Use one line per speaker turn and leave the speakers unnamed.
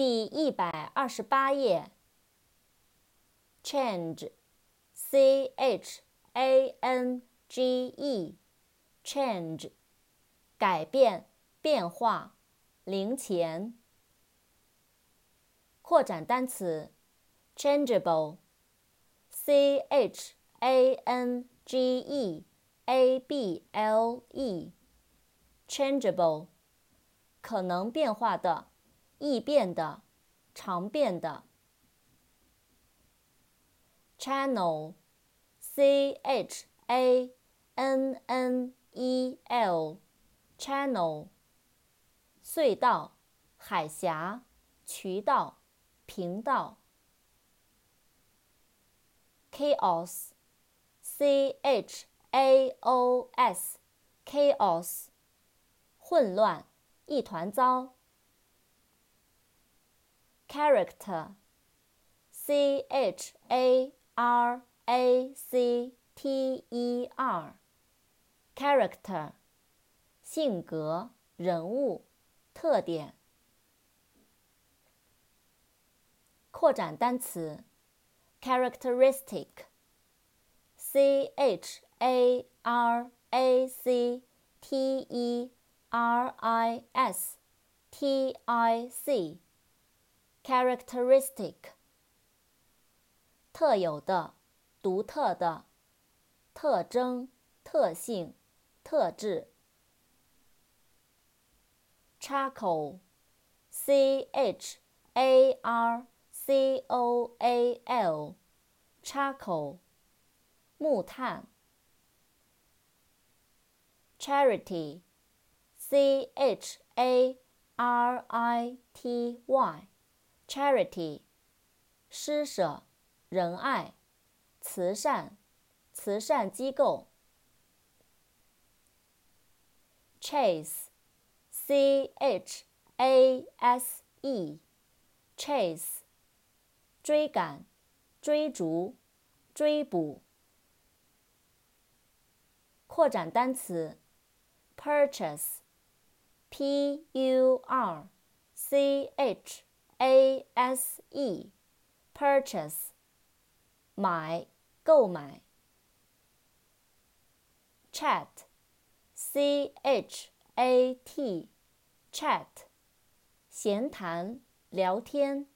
第一百二十八页。change，c h a n g e，change，改变、变化、零钱。扩展单词，changeable，c h a n g e a b l e，changeable，可能变化的。易变的，常变的。channel，c h a n n e l，channel，隧道、海峡、渠道、频道。chaos，c h a o s，chaos，混乱，一团糟。Character, c h a r a c t e r, character, 性格、人物、特点。扩展单词，characteristic, c h a r a c t e r i s t i c Characteristic，特有的、独特的、特征、特性、特质。Charcoal，C H A R C O A L，Charcoal，木炭。Charity，C H A R I T Y。 Charity，施舍、仁爱、慈善、慈善机构。Chase，C H A S E，Chase，追赶、追逐、追捕。扩展单词，Purchase，P U R C H。a s e，purchase，买，购买。chat，c h a t，chat，闲谈，聊天。